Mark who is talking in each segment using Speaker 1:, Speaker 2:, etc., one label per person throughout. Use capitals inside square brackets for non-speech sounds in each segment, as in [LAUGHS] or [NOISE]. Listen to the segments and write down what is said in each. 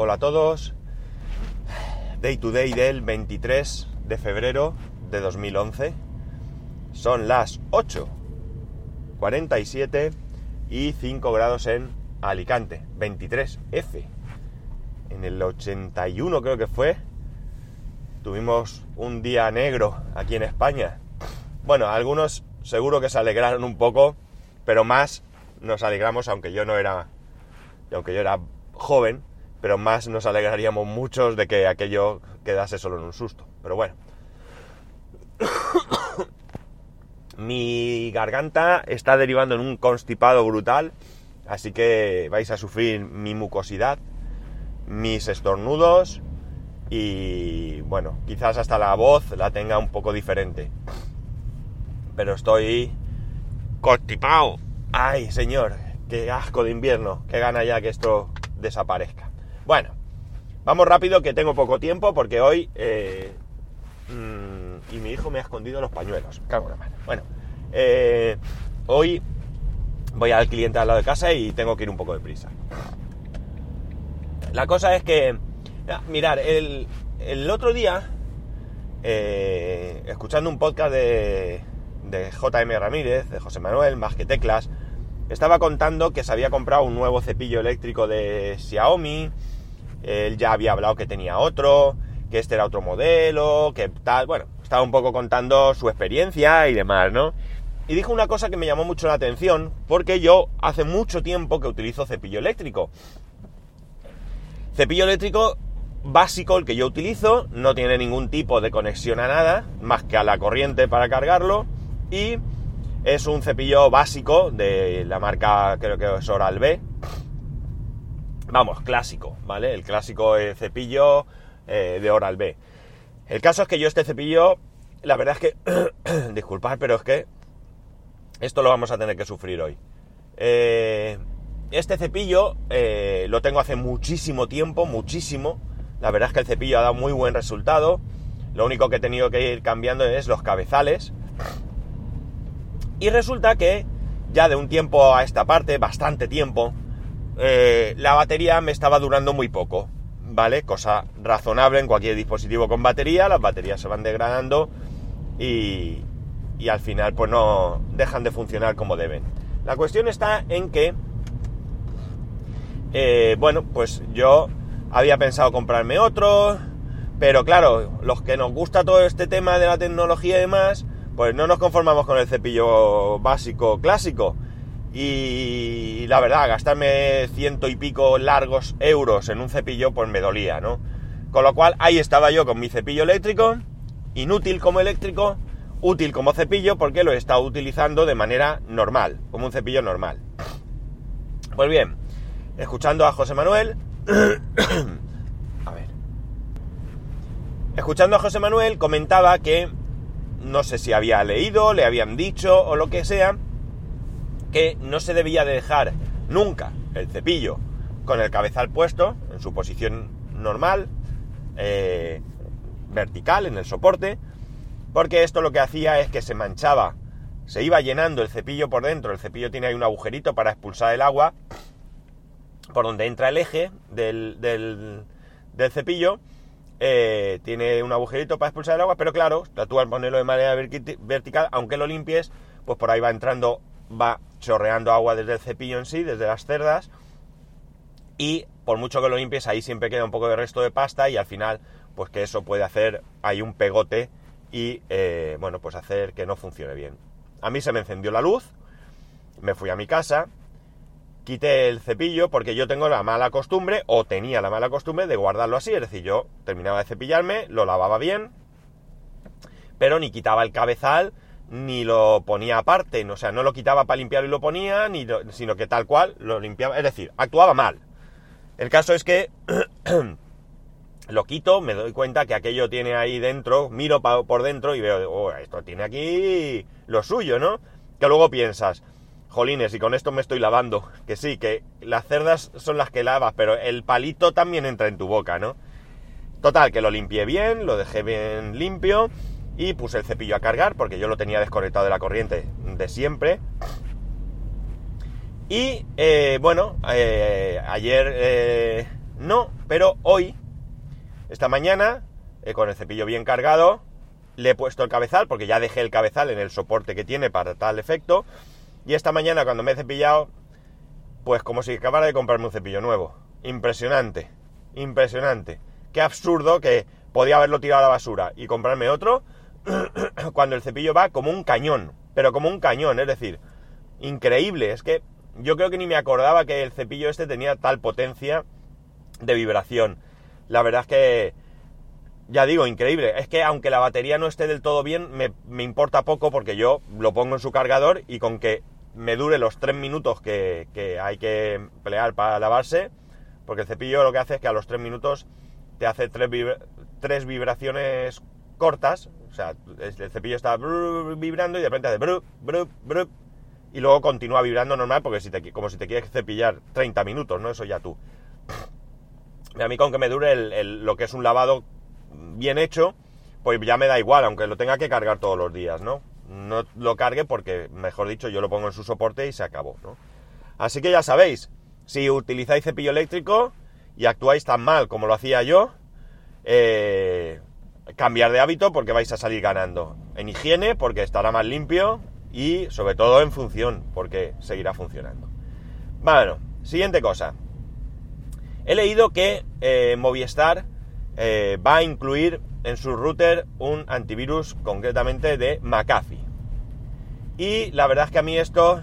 Speaker 1: Hola a todos. Day to day del 23 de febrero de 2011. Son las 8.47 y 5 grados en Alicante. 23F. En el 81 creo que fue. Tuvimos un día negro aquí en España. Bueno, algunos seguro que se alegraron un poco, pero más nos alegramos, aunque yo no era, aunque yo era joven, pero más nos alegraríamos muchos de que aquello quedase solo en un susto. Pero bueno. [COUGHS] Mi garganta está derivando en un constipado brutal, así que vais a sufrir mi mucosidad, mis estornudos y bueno, quizás hasta la voz la tenga un poco diferente. Pero estoy constipado. Ay, señor, qué asco de invierno, qué gana ya que esto desaparezca. Bueno, vamos rápido que tengo poco tiempo porque hoy... Eh, mmm, y mi hijo me ha escondido los pañuelos. Cago en la mano. Bueno, eh, hoy voy al cliente al lado de casa y tengo que ir un poco de prisa. La cosa es que... Mirar, el, el otro día, eh, escuchando un podcast de, de JM Ramírez, de José Manuel, más que teclas, estaba contando que se había comprado un nuevo cepillo eléctrico de Xiaomi, él ya había hablado que tenía otro, que este era otro modelo, que tal, bueno, estaba un poco contando su experiencia y demás, ¿no? Y dijo una cosa que me llamó mucho la atención, porque yo hace mucho tiempo que utilizo cepillo eléctrico. Cepillo eléctrico básico, el que yo utilizo, no tiene ningún tipo de conexión a nada, más que a la corriente para cargarlo, y es un cepillo básico de la marca, creo que es Oral B. Vamos, clásico, ¿vale? El clásico cepillo eh, de Oral B. El caso es que yo este cepillo, la verdad es que, [CLEARS THROAT] disculpad, pero es que esto lo vamos a tener que sufrir hoy. Eh, este cepillo eh, lo tengo hace muchísimo tiempo, muchísimo. La verdad es que el cepillo ha dado muy buen resultado. Lo único que he tenido que ir cambiando es los cabezales. Y resulta que ya de un tiempo a esta parte, bastante tiempo, eh, la batería me estaba durando muy poco, ¿vale? Cosa razonable en cualquier dispositivo con batería, las baterías se van degradando y, al final pues no dejan de funcionar como deben. La cuestión está en que, eh, bueno, pues yo había pensado comprarme otro, pero claro, los que nos gusta todo este tema de la tecnología y demás, pues no nos conformamos con el cepillo básico clásico. Y la verdad, gastarme ciento y pico largos euros en un cepillo, pues me dolía, ¿no? Con lo cual, ahí estaba yo con mi cepillo eléctrico, inútil como eléctrico, útil como cepillo, porque lo he estado utilizando de manera normal, como un cepillo normal. Pues bien, escuchando a José Manuel, [COUGHS] a ver, escuchando a José Manuel comentaba que no sé si había leído, le habían dicho o lo que sea, que no se debía de dejar nunca el cepillo con el cabezal puesto en su posición normal, eh, vertical en el soporte, porque esto lo que hacía es que se manchaba, se iba llenando el cepillo por dentro, el cepillo tiene ahí un agujerito para expulsar el agua, por donde entra el eje del, del, cepillo, eh, tiene un agujerito para expulsar el agua, pero claro, tú al ponerlo de manera vertical, aunque lo limpies, pues por ahí va entrando, va chorreando agua desde el cepillo en sí, desde las cerdas, y por mucho que lo limpies, ahí siempre queda un poco de resto de pasta y al final, pues que eso puede hacer ahí un pegote y, eh, bueno, pues hacer que no funcione bien. A mí se me encendió la luz, me fui a mi casa, quité el cepillo porque yo tengo la mala costumbre, o tenía la mala costumbre de guardarlo así, es decir, yo terminaba de cepillarme, lo lavaba bien, pero ni quitaba el cabezal, ni lo ponía aparte, o sea, no lo quitaba para limpiarlo y lo ponía, ni sino que tal cual lo limpiaba, es decir, actuaba mal. El caso es que [CLEARS THROAT] lo quito, me doy cuenta que aquello tiene ahí dentro, miro por dentro y veo, oh, esto tiene aquí lo suyo, ¿no? Que luego piensas, jolines, y con esto me estoy lavando. [LAUGHS] Que sí, que las cerdas son las que lavas, pero el palito también entra en tu boca, ¿no? Total, que lo limpié bien, lo dejé bien limpio y puse el cepillo a cargar porque yo lo tenía desconectado de la corriente de siempre. Y eh, bueno, eh, ayer eh, no, pero hoy, esta mañana, con el cepillo bien cargado, le he puesto el cabezal, porque ya dejé el cabezal en el soporte que tiene para tal efecto, y esta mañana cuando me he cepillado, pues como si acabara de comprarme un cepillo nuevo. Impresionante, impresionante. Qué absurdo que podía haberlo tirado a la basura y comprarme otro [CLEARS THROAT] cuando el cepillo va como un cañón, pero como un cañón, es decir, increíble. Es que yo creo que ni me acordaba que el cepillo este tenía tal potencia de vibración. La verdad es que, ya digo, increíble. Es que aunque la batería no esté del todo bien, me, importa poco porque yo lo pongo en su cargador y con que me dure los tres minutos que, hay que emplear para lavarse, porque el cepillo lo que hace es que a los tres minutos te hace tres vibraciones cortas, o sea, el cepillo está vibrando y de repente hace brup, y luego continúa vibrando normal porque si te, como si te quieres cepillar 30 minutos, ¿no? Eso ya tú. A mí con que me dure lo que es un lavado bien hecho, pues ya me da igual, aunque lo tenga que cargar todos los días, ¿no? No lo cargue porque, mejor dicho, yo lo pongo en su soporte y se acabó, ¿no? Así que ya sabéis, si utilizáis cepillo eléctrico y actuáis tan mal como lo hacía yo, eh, cambiar de hábito porque vais a salir ganando. En higiene porque estará más limpio y sobre todo en función porque seguirá funcionando. Bueno, siguiente cosa. He leído que eh, Movistar eh, va a incluir en su router un antivirus concretamente de McAfee. Y la verdad es que a mí esto,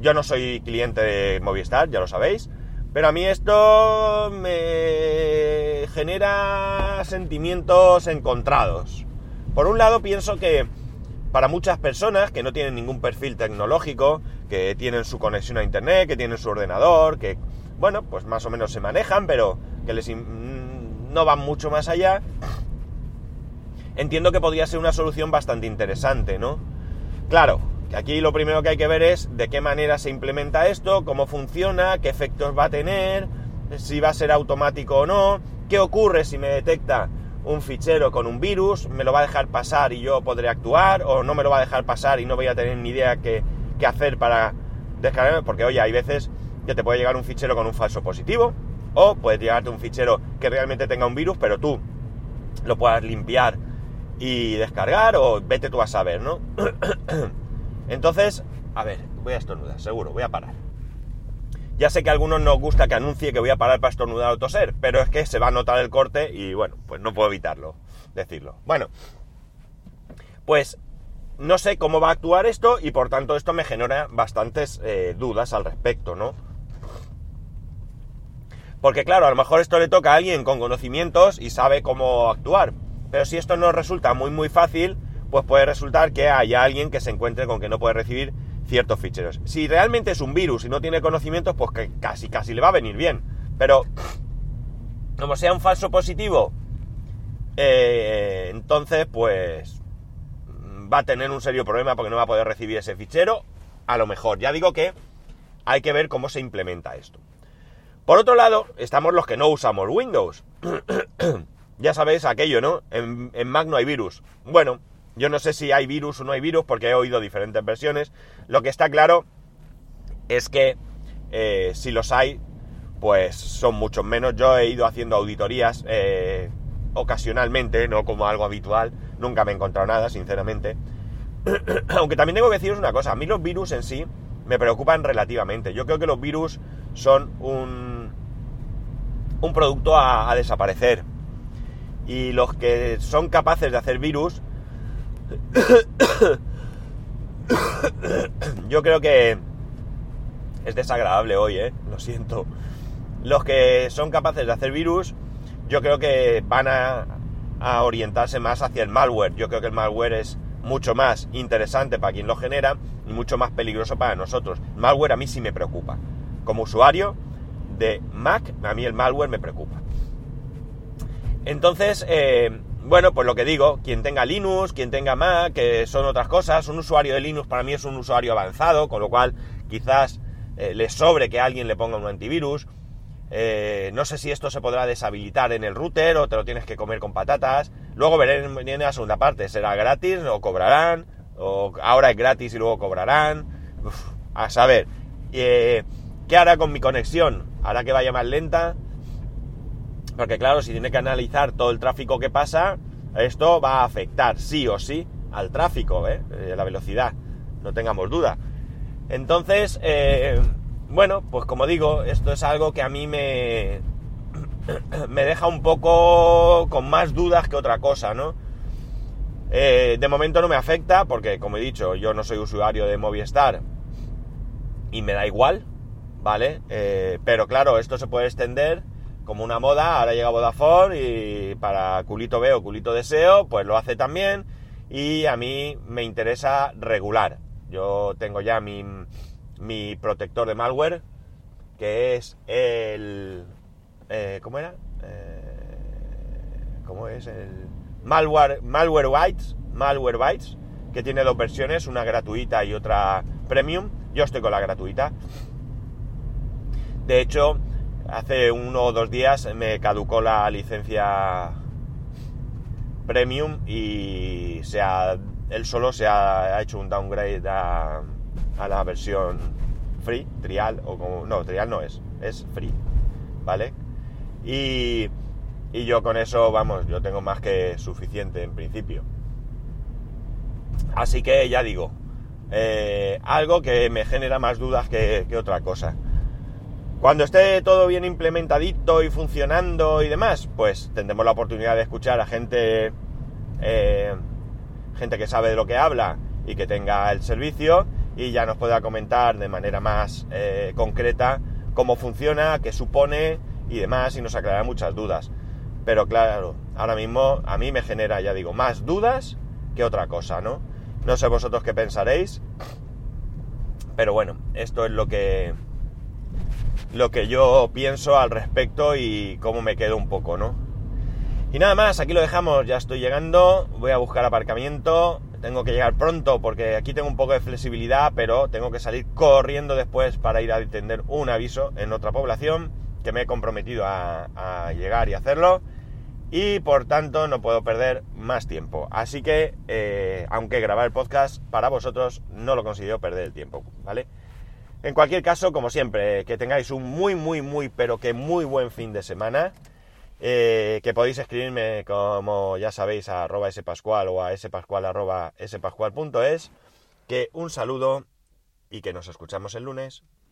Speaker 1: yo no soy cliente de Movistar, ya lo sabéis, pero a mí esto me genera sentimientos encontrados. Por un lado pienso que para muchas personas que no tienen ningún perfil tecnológico, que tienen su conexión a internet, que tienen su ordenador, que, bueno, pues más o menos se manejan, pero que les no van mucho más allá, entiendo que podría ser una solución bastante interesante, ¿no? Claro, que aquí lo primero que hay que ver es de qué manera se implementa esto, cómo funciona, qué efectos va a tener, si va a ser automático o no, qué ocurre si me detecta un fichero con un virus, me lo va a dejar pasar y yo podré actuar, o no me lo va a dejar pasar y no voy a tener ni idea qué, hacer para descargarme, porque oye, hay veces que te puede llegar un fichero con un falso positivo, o puede llegarte un fichero que realmente tenga un virus, pero tú lo puedas limpiar y descargar, o vete tú a saber, ¿no? [CLEARS THROAT] Entonces, a ver, voy a estornudar, seguro, voy a parar. Ya sé que a algunos nos gusta que anuncie que voy a parar para estornudar o toser, pero es que se va a notar el corte y bueno, pues no puedo evitarlo, decirlo. Bueno, pues no sé cómo va a actuar esto y por tanto esto me genera bastantes eh, dudas al respecto, ¿no? Porque claro, a lo mejor esto le toca a alguien con conocimientos y sabe cómo actuar, pero si esto no resulta muy muy fácil, pues puede resultar que haya alguien que se encuentre con que no puede recibir ciertos ficheros. Si realmente es un virus y no tiene conocimientos, pues que casi casi le va a venir bien. Pero como sea un falso positivo, eh, entonces pues va a tener un serio problema porque no va a poder recibir ese fichero. A lo mejor, ya digo que hay que ver cómo se implementa esto. Por otro lado, estamos los que no usamos Windows. [COUGHS] ya sabéis aquello, ¿no? En, en Mac no hay virus. Bueno, yo no sé si hay virus o no hay virus porque he oído diferentes versiones. Lo que está claro es que eh, si los hay, pues son muchos menos. Yo he ido haciendo auditorías eh, ocasionalmente, no como algo habitual. Nunca me he encontrado nada, sinceramente. [CLEARS THROAT] Aunque también tengo que deciros una cosa. A mí los virus en sí me preocupan relativamente. Yo creo que los virus son un, un producto a desaparecer. Y los que son capaces de hacer virus [COUGHS] Yo creo que es desagradable hoy, ¿eh? Lo siento. Los que son capaces de hacer virus, yo creo que van a, orientarse más hacia el malware. Yo creo que el malware es mucho más interesante para quien lo genera y mucho más peligroso para nosotros. malware a mí sí me preocupa. Como usuario de Mac, a mí el malware me preocupa. Entonces, eh, bueno, pues lo que digo, quien tenga Linux, quien tenga Mac, que son otras cosas, un usuario de Linux para mí es un usuario avanzado, con lo cual quizás eh, le sobre que alguien le ponga un antivirus. Eh, no sé si esto se podrá deshabilitar en el router o te lo tienes que comer con patatas. Luego veré en la segunda parte, será gratis o cobrarán, o ahora es gratis y luego cobrarán. a saber, eh, ¿qué hará con mi conexión? ¿Hará que vaya más lenta? Porque claro, si tiene que analizar todo el tráfico que pasa, esto va a afectar sí o sí al tráfico, ¿eh? Eh, la velocidad, no tengamos duda. Entonces, eh, bueno, pues como digo, esto es algo que a mí me, [CLEARS THROAT] me deja un poco con más dudas que otra cosa, ¿no? de momento no me afecta porque, como he dicho, yo no soy usuario de Movistar y me da igual, ¿vale? pero claro, esto se puede extender como una moda, ahora llega Vodafone y para culito veo, culito deseo, pues lo hace también y a mí me interesa regular. Yo tengo ya mi, mi protector de malware, que es el... Eh, ¿Cómo era? Eh, ¿Cómo es? El Malware, Malware Bytes, Malware Bytes, que tiene dos versiones, una gratuita y otra premium. Yo estoy con la gratuita. De hecho, hace uno o dos días me caducó la licencia premium y se ha, él solo se ha, hecho un downgrade a, la versión free, trial, o como, no, trial no es, es free, ¿vale? Y, y yo con eso, vamos, yo tengo más que suficiente en principio. Así que ya digo, eh, algo que me genera más dudas que otra cosa. Cuando esté todo bien implementadito y funcionando y demás, pues tendremos la oportunidad de escuchar a gente, eh, gente que sabe de lo que habla y que tenga el servicio y ya nos pueda comentar de manera más eh, concreta cómo funciona, qué supone y demás y nos aclarará muchas dudas. Pero claro, ahora mismo a mí me genera, ya digo, más dudas que otra cosa, ¿no? No sé vosotros qué pensaréis, pero bueno, esto es lo que lo que yo pienso al respecto y cómo me quedo un poco, ¿no? Y nada más, aquí lo dejamos, ya estoy llegando, voy a buscar aparcamiento, tengo que llegar pronto porque aquí tengo un poco de flexibilidad, pero tengo que salir corriendo después para ir a atender un aviso en otra población que me he comprometido a, llegar y hacerlo y por tanto no puedo perder más tiempo. Así que, eh, aunque grabar el podcast para vosotros no lo considero perder el tiempo, ¿vale? En cualquier caso, como siempre, que tengáis un muy, muy, muy, pero que muy buen fin de semana. Eh, que podéis escribirme, como ya sabéis, a arroba spascual o a spascual arroba spascual.es. Que un saludo y que nos escuchamos el lunes.